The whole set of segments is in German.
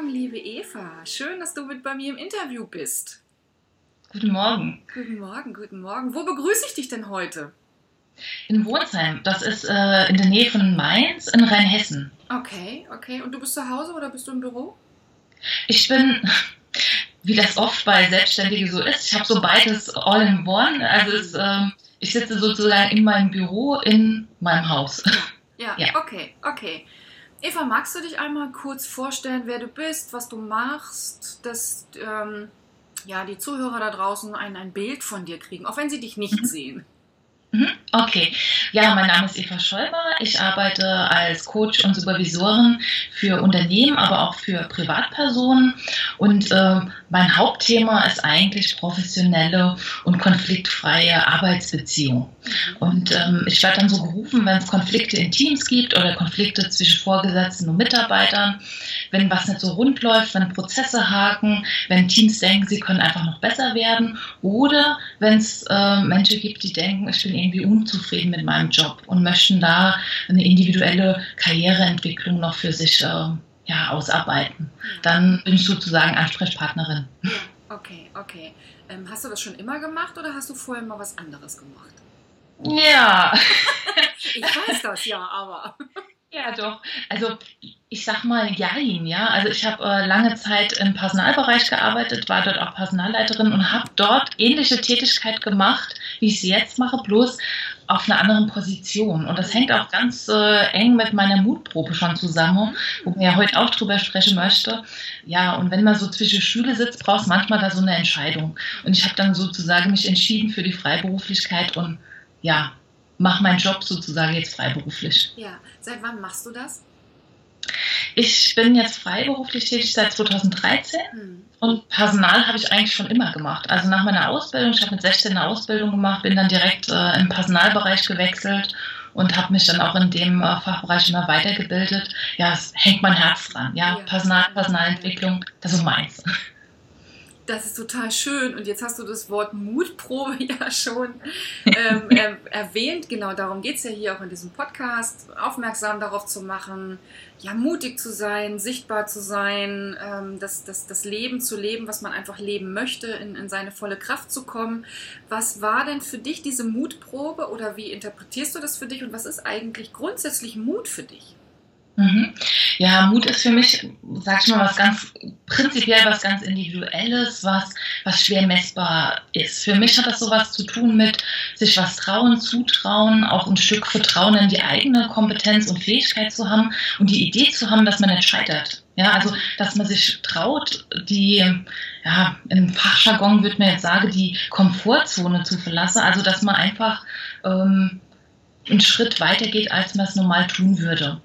Morgen, liebe Eva. Schön, dass du mit bei mir im Interview bist. Guten Morgen. Guten Morgen, guten Morgen. Wo begrüße ich dich denn heute? In Wohnsheim. Das ist äh, in der Nähe von Mainz in Rheinhessen. Okay, okay. Und du bist zu Hause oder bist du im Büro? Ich bin, wie das oft bei Selbstständigen so ist, ich habe so beides all in one. Also es, äh, ich sitze sozusagen in meinem Büro in meinem Haus. Ja, ja, ja. okay, okay. Eva, magst du dich einmal kurz vorstellen, wer du bist, was du machst, dass ähm, ja, die Zuhörer da draußen ein, ein Bild von dir kriegen, auch wenn sie dich nicht mhm. sehen? Mhm. Okay, ja, mein Name ist Eva Schäuber. Ich arbeite als Coach und Supervisorin für Unternehmen, aber auch für Privatpersonen. Und äh, mein Hauptthema ist eigentlich professionelle und konfliktfreie Arbeitsbeziehungen. Mhm. Und ähm, ich werde dann so gerufen, wenn es Konflikte in Teams gibt oder Konflikte zwischen Vorgesetzten und Mitarbeitern, wenn was nicht so rund läuft, wenn Prozesse haken, wenn Teams denken, sie können einfach noch besser werden oder wenn es äh, Menschen gibt, die denken, ich bin irgendwie unzufrieden mit meinem Job und möchten da eine individuelle Karriereentwicklung noch für sich äh, ja, ausarbeiten. Dann bin ich sozusagen Ansprechpartnerin. Ja, okay, okay. Ähm, hast du das schon immer gemacht oder hast du vorher mal was anderes gemacht? Ja. ich weiß das ja, aber. Ja, doch. Also ich sag mal Jein, ja. Also ich habe äh, lange Zeit im Personalbereich gearbeitet, war dort auch Personalleiterin und habe dort ähnliche Tätigkeit gemacht, wie ich sie jetzt mache, bloß auf einer anderen Position. Und das hängt auch ganz äh, eng mit meiner Mutprobe schon zusammen, wo man ja heute auch drüber sprechen möchte. Ja, und wenn man so zwischen Schüle sitzt, brauchst manchmal da so eine Entscheidung. Und ich habe dann sozusagen mich entschieden für die Freiberuflichkeit und ja, mache meinen Job sozusagen jetzt freiberuflich. Ja, seit wann machst du das? Ich bin jetzt freiberuflich tätig seit 2013 hm. und Personal habe ich eigentlich schon immer gemacht. Also nach meiner Ausbildung, ich habe mit 16 eine Ausbildung gemacht, bin dann direkt äh, im Personalbereich gewechselt und habe mich dann auch in dem äh, Fachbereich immer weitergebildet. Ja, es hängt mein Herz dran. Ja, ja. Personal, Personalentwicklung, das ist meins. Das ist total schön. Und jetzt hast du das Wort Mutprobe ja schon ähm, er, erwähnt. Genau darum geht es ja hier auch in diesem Podcast, aufmerksam darauf zu machen, ja, mutig zu sein, sichtbar zu sein, ähm, das, das, das Leben zu leben, was man einfach leben möchte, in, in seine volle Kraft zu kommen. Was war denn für dich diese Mutprobe oder wie interpretierst du das für dich und was ist eigentlich grundsätzlich Mut für dich? Mhm. Ja, Mut ist für mich, sag ich mal, was ganz prinzipiell was ganz Individuelles, was, was schwer messbar ist. Für mich hat das sowas zu tun mit sich was trauen, zutrauen, auch ein Stück Vertrauen in die eigene Kompetenz und Fähigkeit zu haben und die Idee zu haben, dass man nicht scheitert. Ja, also, dass man sich traut, die, ja, im Fachjargon würde man jetzt sagen, die Komfortzone zu verlassen. Also, dass man einfach ähm, einen Schritt weiter geht, als man es normal tun würde.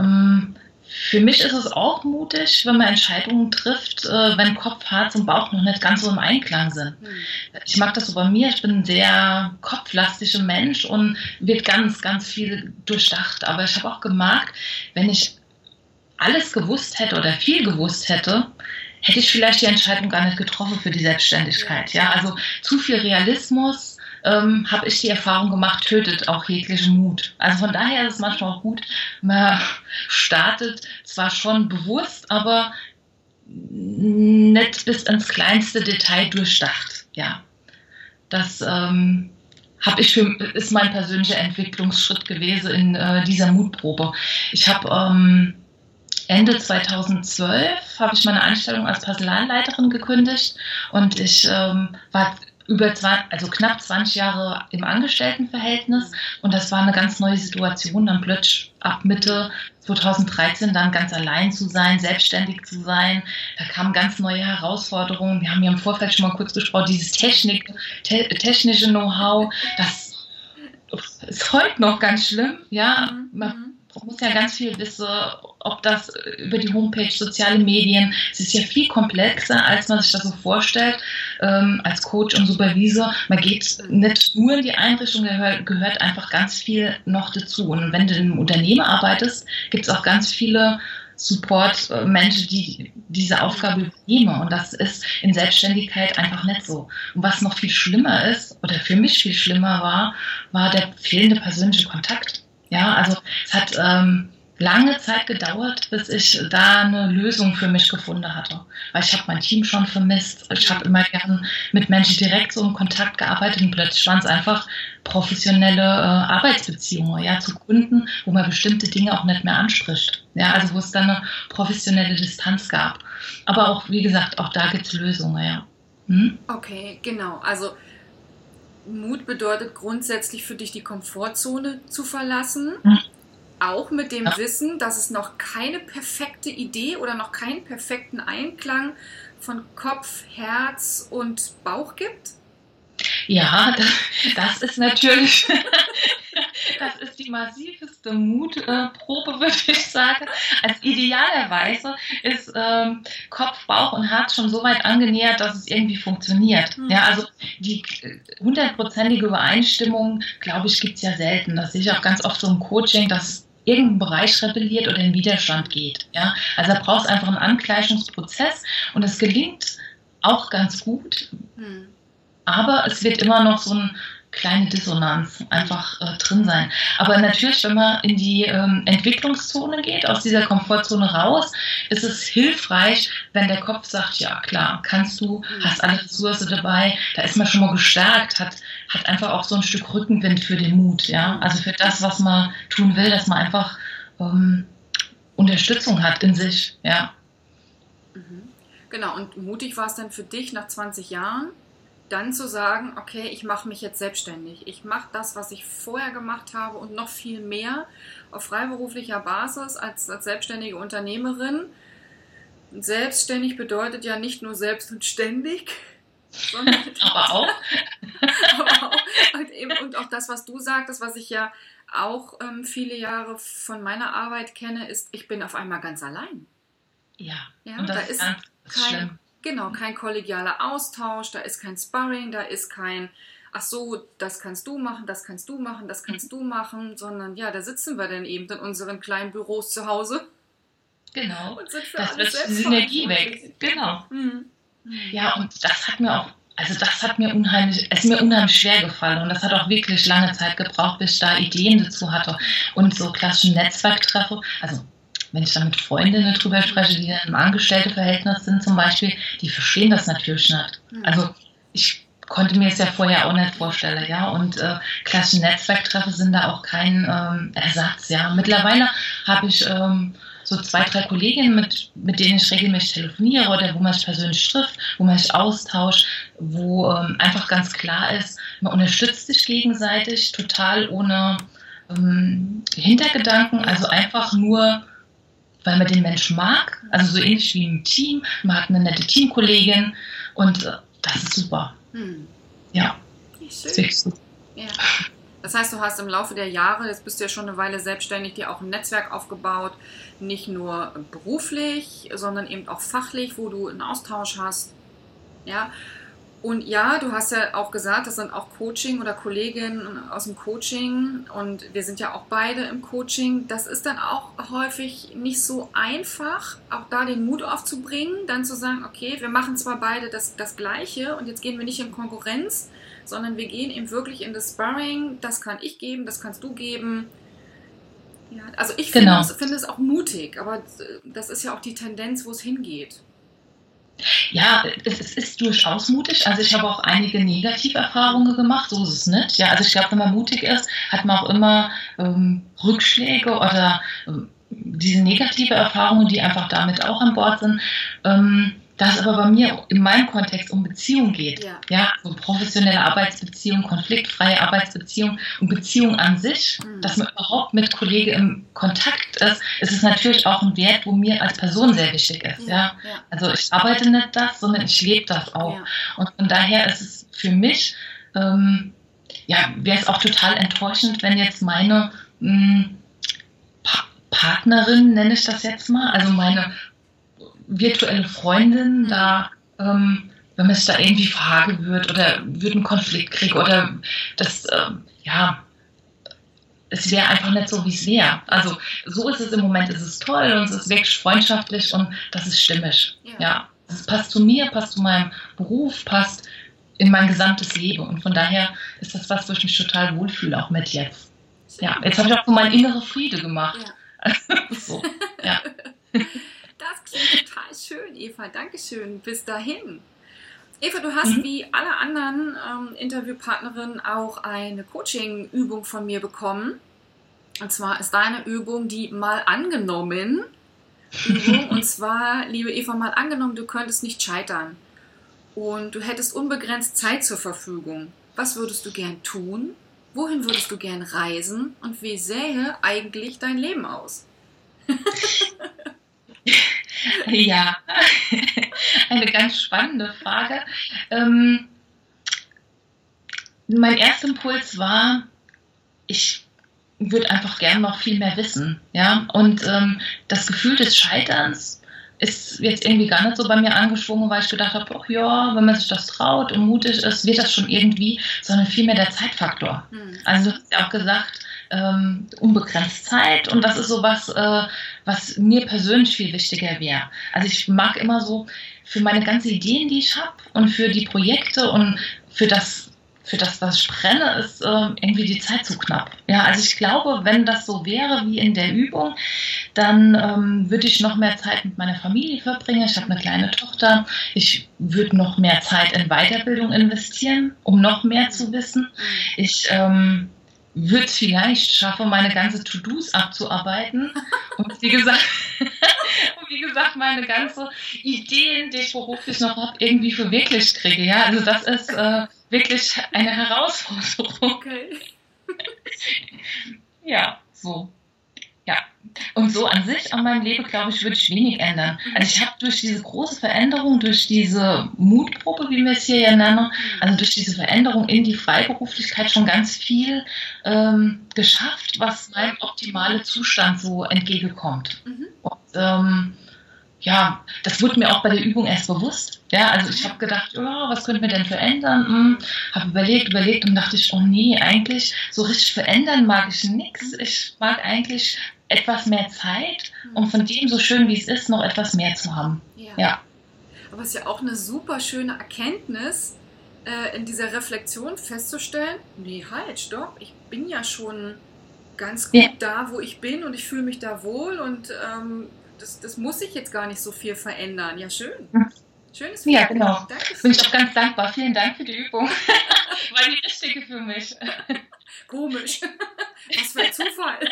Ähm, für mich ist es auch mutig, wenn man Entscheidungen trifft, äh, wenn Kopf, Herz und Bauch noch nicht ganz so im Einklang sind. Mhm. Ich mag das so bei mir. Ich bin ein sehr kopflastiger Mensch und wird ganz, ganz viel durchdacht. Aber ich habe auch gemerkt, wenn ich alles gewusst hätte oder viel gewusst hätte, hätte ich vielleicht die Entscheidung gar nicht getroffen für die Selbstständigkeit. Ja, also zu viel Realismus ähm, habe ich die Erfahrung gemacht, tötet auch jeglichen Mut. Also von daher ist es manchmal auch gut, man startet zwar schon bewusst, aber nicht bis ins kleinste Detail durchdacht. Ja, das ähm, ich für, ist mein persönlicher Entwicklungsschritt gewesen in äh, dieser Mutprobe. Ich habe ähm, Ende 2012 habe ich meine Anstellung als Personalleiterin gekündigt und ich ähm, war über zwei, also knapp 20 Jahre im Angestelltenverhältnis und das war eine ganz neue Situation, dann plötzlich ab Mitte 2013 dann ganz allein zu sein, selbstständig zu sein. Da kamen ganz neue Herausforderungen. Wir haben ja im Vorfeld schon mal kurz gesprochen, dieses Technik, te technische Know-how, das ist heute noch ganz schlimm. Ja, mhm. man mhm muss ja ganz viel wissen, ob das über die Homepage, soziale Medien. Es ist ja viel komplexer, als man sich das so vorstellt, ähm, als Coach und Supervisor. Man geht nicht nur in die Einrichtung, gehört, gehört einfach ganz viel noch dazu. Und wenn du in einem Unternehmen arbeitest, gibt es auch ganz viele Support-Menschen, die diese Aufgabe übernehmen. Und das ist in Selbstständigkeit einfach nicht so. Und was noch viel schlimmer ist, oder für mich viel schlimmer war, war der fehlende persönliche Kontakt. Ja, also es hat ähm, lange Zeit gedauert, bis ich da eine Lösung für mich gefunden hatte. Weil ich habe mein Team schon vermisst. Ich habe immer gern mit Menschen direkt so im Kontakt gearbeitet und plötzlich waren es einfach professionelle äh, Arbeitsbeziehungen, ja, zu Kunden, wo man bestimmte Dinge auch nicht mehr anspricht. Ja, also wo es dann eine professionelle Distanz gab. Aber auch, wie gesagt, auch da gibt es Lösungen, ja. Hm? Okay, genau. Also Mut bedeutet grundsätzlich für dich die Komfortzone zu verlassen. Hm. Auch mit dem. Wissen, dass es noch keine perfekte Idee oder noch keinen perfekten Einklang von Kopf, Herz und Bauch gibt? Ja, das, das ist natürlich, das ist die massivste Mutprobe, würde ich sagen. Als idealerweise ist ähm, Kopf, Bauch und Herz schon so weit angenähert, dass es irgendwie funktioniert. Mhm. Ja, also die hundertprozentige Übereinstimmung, glaube ich, gibt es ja selten. Das sehe ich auch ganz oft so im Coaching, dass irgendein Bereich rebelliert oder in Widerstand geht. Ja? Also da braucht es einfach einen Angleichungsprozess und es gelingt auch ganz gut, hm. aber es wird immer noch so ein kleine Dissonanz einfach äh, drin sein. Aber natürlich, wenn man in die ähm, Entwicklungszone geht, aus dieser Komfortzone raus, ist es hilfreich, wenn der Kopf sagt, ja klar, kannst du, hast alle Ressourcen dabei, da ist man schon mal gestärkt, hat, hat einfach auch so ein Stück Rückenwind für den Mut, ja. Also für das, was man tun will, dass man einfach ähm, Unterstützung hat in sich, ja. Mhm. Genau, und mutig war es dann für dich nach 20 Jahren? dann zu sagen, okay, ich mache mich jetzt selbstständig. Ich mache das, was ich vorher gemacht habe und noch viel mehr auf freiberuflicher Basis als, als selbstständige Unternehmerin. Selbstständig bedeutet ja nicht nur selbst und ständig, aber auch. aber auch und, eben, und auch das, was du sagtest, was ich ja auch ähm, viele Jahre von meiner Arbeit kenne, ist, ich bin auf einmal ganz allein. Ja, ja und da ist kein, schlimm Genau, kein kollegialer Austausch, da ist kein Sparring, da ist kein, ach so, das kannst du machen, das kannst du machen, das kannst du machen, sondern ja, da sitzen wir dann eben in unseren kleinen Büros zu Hause. Genau. Und sind für das alles wird die Synergie weg. Genau. Mhm. Ja, und das hat mir auch also das hat mir unheimlich, es ist mir unheimlich schwer gefallen und das hat auch wirklich lange Zeit gebraucht, bis ich da Ideen dazu hatte und so klassische Netzwerktreffe. Also wenn ich da mit Freundinnen drüber spreche, die im Angestellteverhältnis sind zum Beispiel, die verstehen das natürlich nicht. Hm. Also ich konnte mir es ja vorher auch nicht vorstellen, ja. Und äh, klassische Netzwerktreffe sind da auch kein ähm, Ersatz, ja. Mittlerweile habe ich ähm, so zwei, drei Kolleginnen, mit, mit denen ich regelmäßig telefoniere oder wo man sich persönlich trifft, wo man sich austauscht, wo ähm, einfach ganz klar ist, man unterstützt sich gegenseitig total ohne ähm, Hintergedanken, also einfach nur weil man den Menschen mag, also so ähnlich wie im Team. Man hat eine nette Teamkollegin und äh, das ist super. Hm. Ja. Ja. Das heißt, du hast im Laufe der Jahre, jetzt bist du ja schon eine Weile selbstständig, dir auch ein Netzwerk aufgebaut, nicht nur beruflich, sondern eben auch fachlich, wo du einen Austausch hast. Ja, und ja, du hast ja auch gesagt, das sind auch Coaching oder Kolleginnen aus dem Coaching und wir sind ja auch beide im Coaching. Das ist dann auch häufig nicht so einfach, auch da den Mut aufzubringen, dann zu sagen, okay, wir machen zwar beide das, das Gleiche und jetzt gehen wir nicht in Konkurrenz, sondern wir gehen eben wirklich in das Sparring. Das kann ich geben, das kannst du geben. Ja, also ich genau. finde, es, finde es auch mutig, aber das ist ja auch die Tendenz, wo es hingeht. Ja, es, ist durchaus mutig. Also ich habe auch einige Negativerfahrungen gemacht, so ist es nicht. Ja, also ich glaube, wenn man mutig ist, hat man auch immer ähm, Rückschläge oder ähm, diese negative Erfahrungen, die einfach damit auch an Bord sind. Ähm, da es aber bei mir in meinem Kontext um Beziehung geht, ja, ja so professionelle Arbeitsbeziehung, konfliktfreie Arbeitsbeziehung und Beziehung an sich, mhm. dass man überhaupt mit Kollegen im Kontakt ist, ist es natürlich auch ein Wert, wo mir als Person sehr wichtig ist. Ja, ja. Also ich arbeite nicht das, sondern ich lebe das auch. Und von daher ist es für mich, ähm, ja, wäre es auch total enttäuschend, wenn jetzt meine mh, hm, pa Partnerin, nenne ich das jetzt mal, also meine virtuelle Freundin da, ähm, wenn man es da irgendwie Frage wird oder wird einen Konflikt kriegen oder das, ähm, ja, es wäre einfach nicht so, wie es wäre. Also so ist es im Moment, es ist toll und es ist wirklich freundschaftlich und das ist stimmig. Ja. ja. Es passt zu mir, passt zu meinem Beruf, passt in mein gesamtes Leben. Und von daher ist das was, wo ich mich total wohlfühle, auch mit jetzt. Ja, jetzt habe ich auch so meinen inneren Friede gemacht. Ja. so, ja. Das klingt total schön, Eva. Dankeschön. Bis dahin. Eva, du hast mhm. wie alle anderen ähm, Interviewpartnerinnen auch eine Coaching-Übung von mir bekommen. Und zwar ist deine Übung die mal angenommen Übung. Und zwar, liebe Eva, mal angenommen, du könntest nicht scheitern und du hättest unbegrenzt Zeit zur Verfügung. Was würdest du gern tun? Wohin würdest du gern reisen? Und wie sähe eigentlich dein Leben aus? ja, eine ganz spannende Frage. Ähm, mein erster Impuls war, ich würde einfach gern noch viel mehr wissen. Ja? Und ähm, das Gefühl des Scheiterns ist jetzt irgendwie gar nicht so bei mir angeschwungen, weil ich gedacht habe, ach ja, wenn man sich das traut und mutig ist, wird das schon irgendwie, sondern vielmehr der Zeitfaktor. Mhm. Also du hast ja auch gesagt, ähm, unbegrenzt Zeit und das ist so was, äh, was mir persönlich viel wichtiger wäre. Also ich mag immer so für meine ganzen Ideen, die ich habe und für die Projekte und für das für das, was ich brenne, ist äh, irgendwie die Zeit zu knapp. Ja, also ich glaube, wenn das so wäre wie in der Übung, dann ähm, würde ich noch mehr Zeit mit meiner Familie verbringen. Ich habe eine kleine Tochter. Ich würde noch mehr Zeit in Weiterbildung investieren, um noch mehr zu wissen. Ich ähm, würde es vielleicht schaffen, meine ganze To-Dos abzuarbeiten. Und wie gesagt, wie gesagt, meine ganze Ideen, die ich beruflich noch habe, irgendwie verwirklicht kriege. Ja, also das ist äh, wirklich eine Herausforderung. Okay. ja, so. Ja. Und so an sich an meinem Leben, glaube ich, würde ich wenig ändern. Also ich habe durch diese große Veränderung, durch diese Mutprobe, wie wir es hier ja nennen, also durch diese Veränderung in die Freiberuflichkeit schon ganz viel ähm, geschafft, was meinem optimalen Zustand so entgegenkommt. Mhm. Und ähm, ja, das wurde mir auch bei der Übung erst bewusst. Ja, also ich habe gedacht, oh, was könnte mir denn verändern? Hm, habe überlegt, überlegt und dachte ich, oh nee, eigentlich so richtig verändern mag ich nichts. Ich mag eigentlich etwas mehr Zeit, um von dem so schön wie es ist, noch etwas mehr zu haben. Ja. ja. Aber es ist ja auch eine super schöne Erkenntnis, äh, in dieser Reflexion festzustellen, nee, halt, stopp, ich bin ja schon ganz gut ja. da, wo ich bin und ich fühle mich da wohl und ähm, das, das muss sich jetzt gar nicht so viel verändern. Ja, schön. Schönes Feedback. Ja, genau. Danke Bin ich auch ganz dankbar. Vielen Dank für die Übung. War die richtige für mich. Komisch. Was für ein Zufall.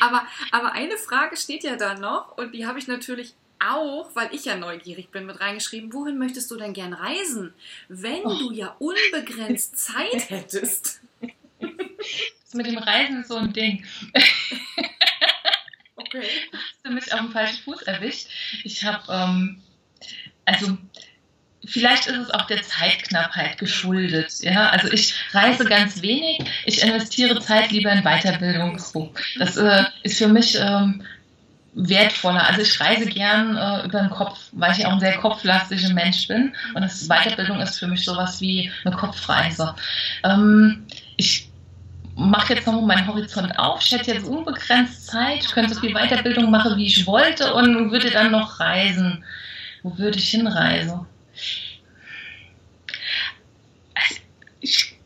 aber, aber eine Frage steht ja da noch und die habe ich natürlich auch, weil ich ja neugierig bin, mit reingeschrieben. Wohin möchtest du denn gern reisen, wenn oh. du ja unbegrenzt Zeit hättest? Das mit dem Reisen ist so ein Ding. Okay. Hast du mich auf dem falschen Fuß erwischt? Ich habe, ähm, also vielleicht ist es auch der Zeitknappheit geschuldet. Ja, also ich reise ganz wenig. Ich investiere Zeit lieber in Weiterbildung. Das äh, ist für mich ähm, wertvoller. Also ich reise gern äh, über den Kopf, weil ich auch ein sehr kopflastiger Mensch bin. Und das Weiterbildung ist für mich sowas wie eine Kopfreise. Ähm, ich mache jetzt nochmal meinen Horizont auf. Ich hätte jetzt unbegrenzt Zeit, könnte so viel Weiterbildung machen, wie ich wollte und würde dann noch reisen. Wo würde ich hinreisen? Also ich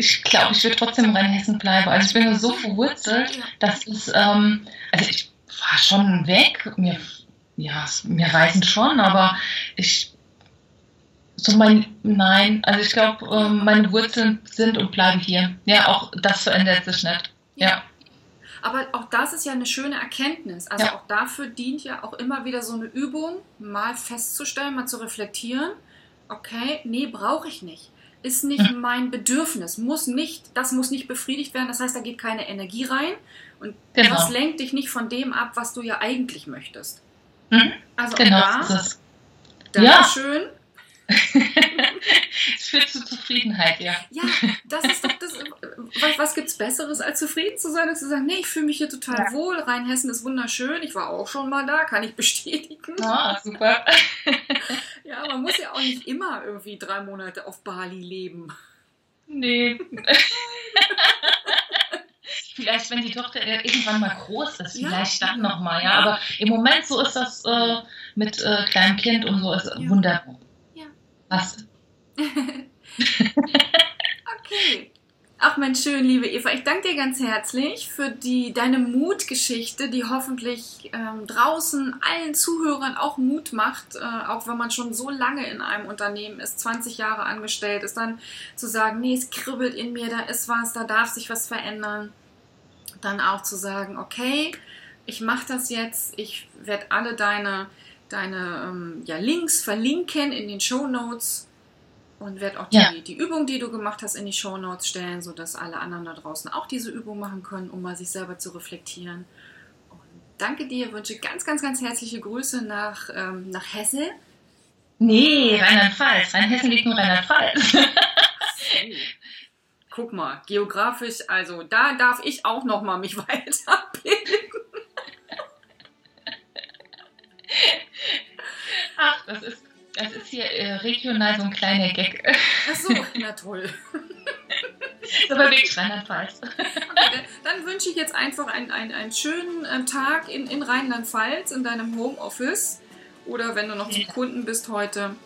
ich glaube, ich würde trotzdem in Rheinhessen bleiben. Also ich bin so verwurzelt, dass es, ähm, also ich war schon weg. Mir, ja, mir reisen schon, aber ich so mein, nein, also ich glaube, ähm, meine Wurzeln sind und bleiben hier. Ja, auch das verändert sich nicht. Ja. Aber auch das ist ja eine schöne Erkenntnis. Also ja. auch dafür dient ja auch immer wieder so eine Übung, mal festzustellen, mal zu reflektieren. Okay, nee, brauche ich nicht. Ist nicht mhm. mein Bedürfnis, muss nicht, das muss nicht befriedigt werden. Das heißt, da geht keine Energie rein und genau. das lenkt dich nicht von dem ab, was du ja eigentlich möchtest. Mhm. Also genau, da, Dankeschön. Ja es führt zu Zufriedenheit, ja. Ja, das ist doch das. Was, was gibt es Besseres, als zufrieden zu sein und zu sagen, nee, ich fühle mich hier total ja. wohl. Rheinhessen ist wunderschön. Ich war auch schon mal da, kann ich bestätigen. Ah, super. ja, man muss ja auch nicht immer irgendwie drei Monate auf Bali leben. Nee. vielleicht, wenn die Tochter irgendwann mal groß ist, vielleicht ja. dann nochmal, ja. Aber im Moment so ist das äh, mit äh, kleinem Kind und so ist ja. wunderbar. Passt. okay. Ach Mensch, schön, liebe Eva. Ich danke dir ganz herzlich für die, deine Mutgeschichte, die hoffentlich ähm, draußen allen Zuhörern auch Mut macht, äh, auch wenn man schon so lange in einem Unternehmen ist, 20 Jahre angestellt ist, dann zu sagen, nee, es kribbelt in mir, da ist was, da darf sich was verändern. Dann auch zu sagen, okay, ich mache das jetzt, ich werde alle deine, deine ähm, ja, Links verlinken in den Show Notes und werde auch die, ja. die Übung, die du gemacht hast, in die Show Notes stellen, sodass alle anderen da draußen auch diese Übung machen können, um mal sich selber zu reflektieren. Und danke dir, wünsche ganz, ganz, ganz herzliche Grüße nach, ähm, nach Hesse. Nee, Rheinland-Pfalz. Rheinhessen liegt nur Rheinland-Pfalz. Guck mal, geografisch, also da darf ich auch noch mal mich weiterbilden. Das ist das ist hier äh, regional so ein kleiner Gag. Ach so, na toll. so bei wirklich Rheinland-Pfalz. Okay, dann wünsche ich jetzt einfach einen, einen, einen schönen äh, Tag in, in Rheinland-Pfalz, in deinem Homeoffice oder wenn du noch zum Kunden bist heute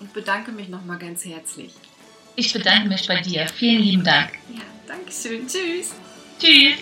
und bedanke mich nochmal ganz herzlich. Ich bedanke mich bei dir. Vielen lieben Dank. Ja, danke schön. Tschüss. Tschüss.